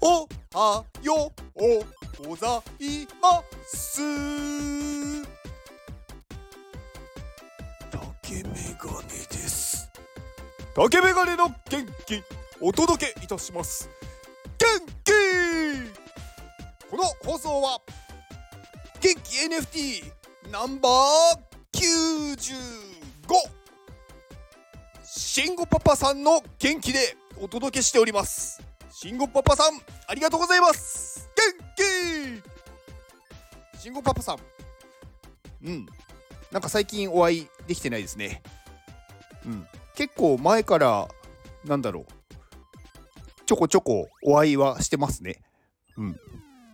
おはようございます竹メガネです竹メガネの元気お届けいたします元気この放送は元気 NFT ナンバー95慎吾パパさんの元気でお届けしております慎吾パパさんありがとうございます。元気。慎吾パパさん。うん。なんか最近お会いできてないですね。うん。結構前からなんだろう。ちょこちょこお会いはしてますね。うん。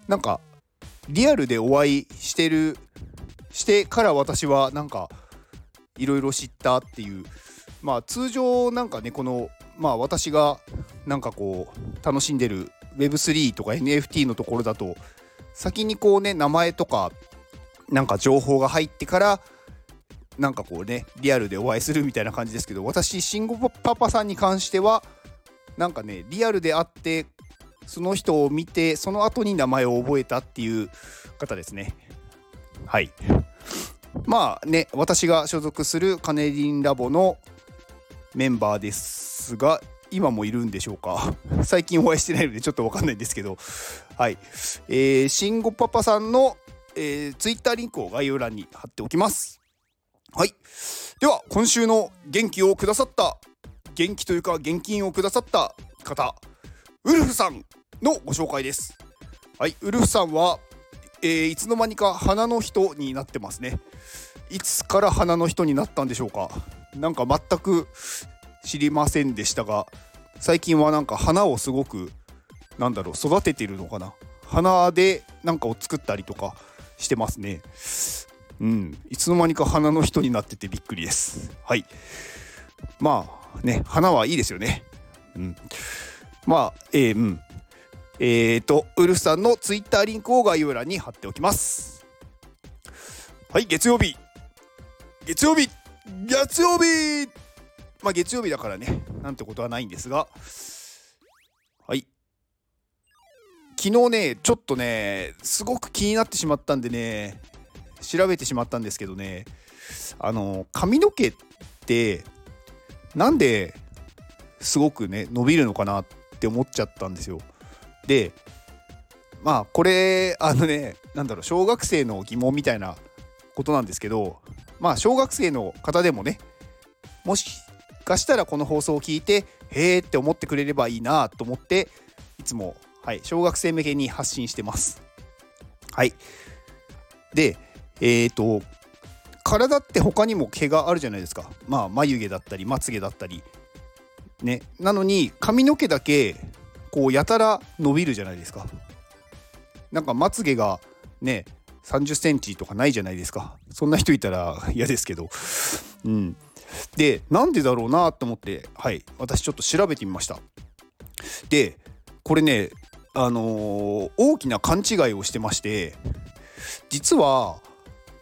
なんかリアルでお会いしてるしてから私はなんかいろいろ知ったっていう。まあ通常なんかねこのまあ私がなんかこう楽しんでる Web3 とか NFT のところだと先にこうね名前とかなんか情報が入ってからなんかこうねリアルでお会いするみたいな感じですけど私慎吾パパさんに関してはなんかねリアルで会ってその人を見てその後に名前を覚えたっていう方ですね。はい。まあね私が所属するカネリンラボのメンバーですが今もいるんでしょうか？最近お会いしてないのでちょっと分かんないんですけど。はい。えー、慎吾パパさんの、えー、ツイッターリンクを概要欄に貼っておきます。はい。では今週の元気をくださった元気というか現金をくださった方ウルフさんのご紹介です。はい。ウルフさんは、えー、いつの間にか花の人になってますね。いつから花の人になったんでしょうか？なんか全く知りませんでしたが最近はなんか花をすごくなんだろう育ててるのかな。花でなんかを作ったりとかしてますね。うん。いつの間にか花の人になっててびっくりです。はい。まあね花はいいですよね。うん。まあえー、うん。えーとウルフさんのツイッターリンクを概要欄に貼っておきます。はい月曜日。月曜日!月曜日!まあ月曜日だからね。なんてことはないんですが。はい。昨日ねちょっとねすごく気になってしまったんでね調べてしまったんですけどね。あの髪の毛ってなんですごくね伸びるのかなって思っちゃったんですよ。でまあこれあのねなんだろう小学生の疑問みたいなことなんですけどまあ小学生の方でもねもしかしたらこの放送を聞いてへえって思ってくれればいいなと思っていつも、はい、小学生向けに発信し。てますはいでえっ、ー、と体って他にも毛があるじゃないですかまあ眉毛だったりまつげだったりねなのに髪の毛だけこうやたら伸びるじゃないですかなんかまつげがね30センチとかないじゃないですかそんな人いたら嫌ですけどうんでなんでだろうなと思ってはい私ちょっと調べてみました。でこれねあのー、大きな勘違いをしてまして実は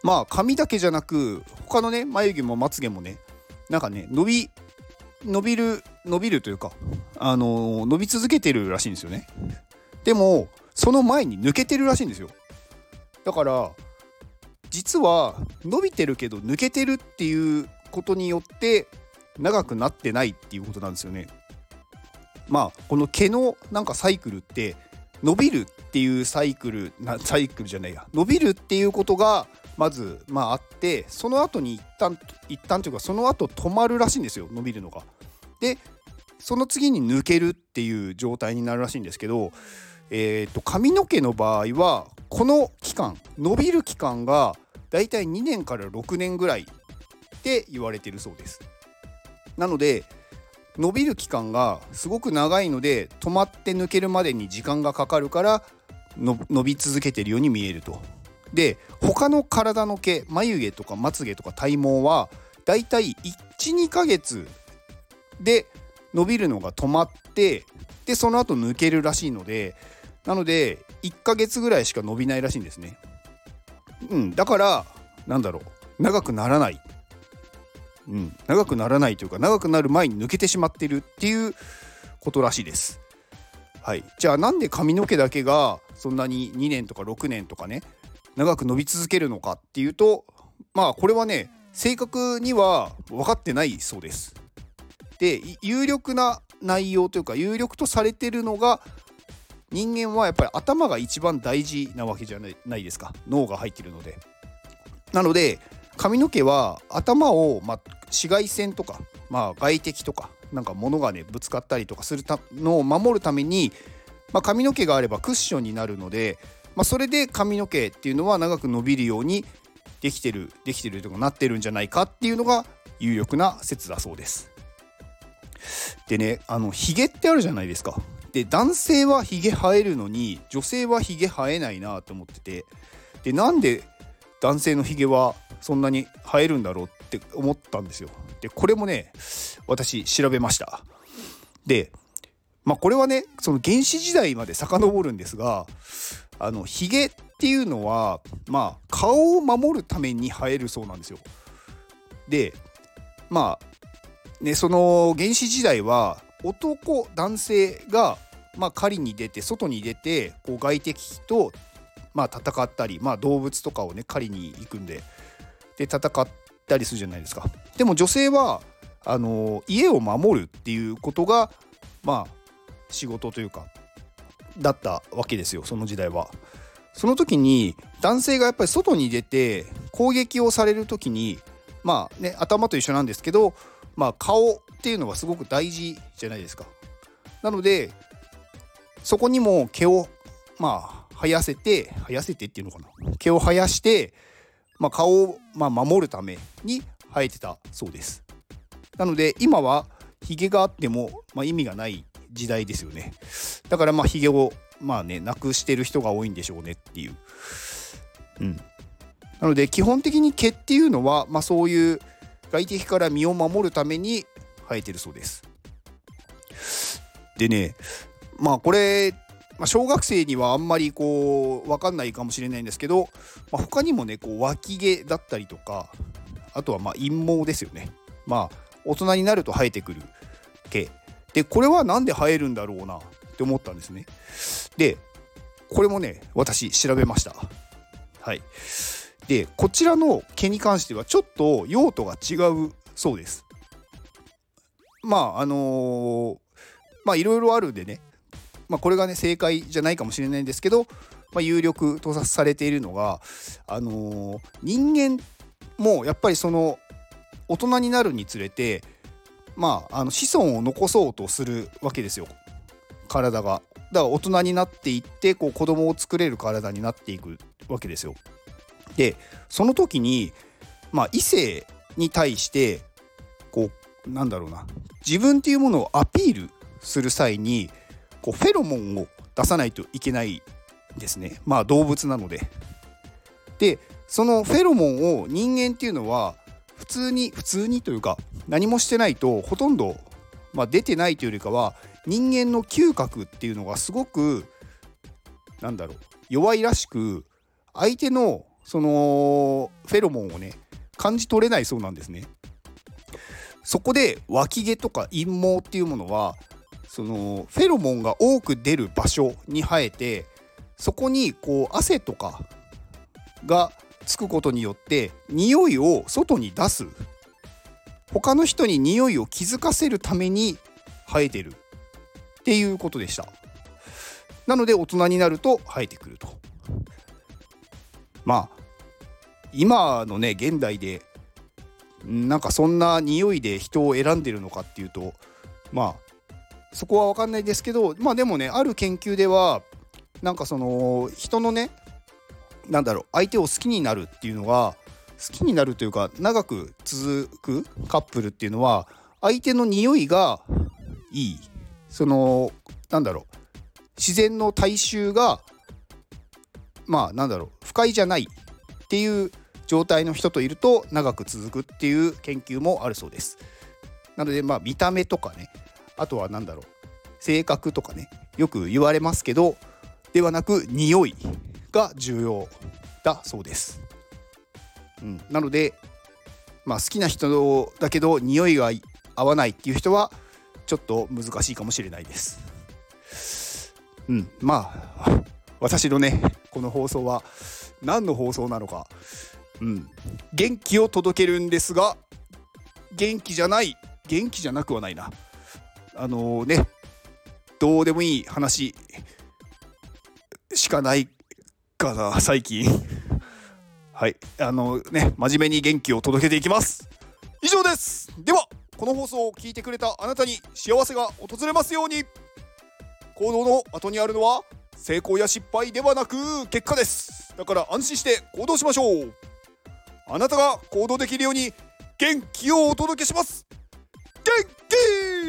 まあ髪だけじゃなく他のね眉毛もまつげもねなんかね伸び伸びる伸びるというかあのー、伸び続けてるらしいんですよね。でもその前に抜けてるらしいんですよ。だから実は伸びてるけど抜けてるっていうことによって長くなってないっていうことなんですよね。まあこの毛のなんかサイクルって伸びるっていうサイクルなサイクルじゃないや伸びるっていうことがまずまああってその後に一旦一旦というかその後止まるらしいんですよ伸びるのが。でその次に抜けるっていう状態になるらしいんですけど、えー、と髪の毛の場合はこの期間伸びる期間がだいたい2年から6年ぐらいって言われてるそうです。なので伸びる期間がすごく長いので止まって抜けるまでに時間がかかるから伸び続けてるように見えると。で他の体の毛眉毛とかまつげとか体毛はだいたい12ヶ月で伸びるのが止まってでその後抜けるらしいのでなので1ヶ月ぐらいしか伸びないらしいんですね。うんだからなんだろう長くならない。うん、長くならないというか長くなる前に抜けてしまってるっていうことらしいです。はい、じゃあなんで髪の毛だけがそんなに2年とか6年とかね長く伸び続けるのかっていうとまあこれはね正確には分かってないそうです。で有力な内容というか有力とされてるのが人間はやっぱり頭が一番大事なわけじゃないですか脳が入ってるので。なので髪の毛は頭を、まあ、紫外線とか、まあ、外敵とかなんか物がねぶつかったりとかするのを守るために、まあ、髪の毛があればクッションになるので、まあ、それで髪の毛っていうのは長く伸びるようにできてるできてるとかなってるんじゃないかっていうのが有力な説だそうです。でねあのヒゲってあるじゃないですか。で男性はヒゲ生えるのに女性はヒゲ生えないなと思っててでなんで男性のヒゲはそんなに生えるんだろうっって思ったんですよ。でこれもね私調べました。でまあこれはねその原始時代まで遡るんですがあのヒゲっていうのはまあ顔を守るために生えるそうなんですよ。でまあねその原始時代は男男性がまあ狩りに出て外に出てこう外敵とまあ戦ったりまあ動物とかをね狩りに行くんでで戦ったりするじゃないですか。でも女性はあの家を守るっていうことがまあ仕事というかだったわけですよその時代は。その時に男性がやっぱり外に出て攻撃をされる時にまあね頭と一緒なんですけど、まあ、顔っていうのはすごく大事じゃないですか。なのでそこにも毛をまあ生やせて生やせてっていうのかな毛を生やしてまあ、顔を、まあ、守るために生えてたそうです。なので今はヒゲがあっても、まあ、意味がない時代ですよね。だからまあヒゲをまあねなくしてる人が多いんでしょうねっていう。うん。なので基本的に毛っていうのは、まあ、そういう外敵から身を守るために生えてるそうです。でねまあこれまあ、小学生にはあんまりこう分かんないかもしれないんですけど、まあ、他にもねこう脇毛だったりとかあとはま陰毛ですよね。まあ大人になると生えてくる毛。でこれは何で生えるんだろうなって思ったんですね。でこれもね私調べました。はい。でこちらの毛に関してはちょっと用途が違うそうです。まああのー、まあいろいろあるんでねまあ、これがね正解じゃないかもしれないんですけど、まあ、有力とされているのが、あのー、人間もやっぱりその大人になるにつれて、まあ、あの子孫を残そうとするわけですよ体が。だから大人になっていってこう子供を作れる体になっていくわけですよ。でその時に、まあ、異性に対してこうなんだろうな自分っていうものをアピールする際にこうフェロモンを出さないといけないですねまあ動物なので。でそのフェロモンを人間っていうのは普通に普通にというか何もしてないとほとんど、まあ、出てないというよりかは人間の嗅覚っていうのがすごくなんだろう弱いらしく相手のそのフェロモンをね感じ取れないそうなんですね。そこで脇毛とか陰毛っていうものはそのフェロモンが多く出る場所に生えてそこにこう汗とかがつくことによって匂いを外に出す。他の人に匂いを気づかせるために生えてる。っていうことでした。なので大人になると生えてくると。まあ今のね現代でなんかそんな匂いで人を選んでるのかっていうとまあそこは分かんないですけどまあでもねある研究ではなんかその人のねなんだろう相手を好きになるっていうのが好きになるというか長く続くカップルっていうのは相手の匂いがいいそのなんだろう自然の体臭がまあなんだろう不快じゃないっていう状態の人といると長く続くっていう研究もあるそうです。なのでまあ見た目とかねあとは何だろう。性格とかね。よく言われますけどではなく匂いが重要だそうです。うん、なので、まあ、好きな人だけど匂いが合わないっていう人はちょっと難しいかもしれないです。うん。まあ私のねこの放送は何の放送なのか。うん。元気を届けるんですが元気じゃない。元気じゃなくはないな。あのねどうでもいい話しかないかな最近。はい。あのね真面目に元気を届けていきます。以上です。ではこの放送を聞いてくれたあなたに幸せが訪れますように。行動の後にあるのは成功や失敗ではなく結果です。だから安心して行動しましょう。あなたが行動できるように元気をお届けします。元気!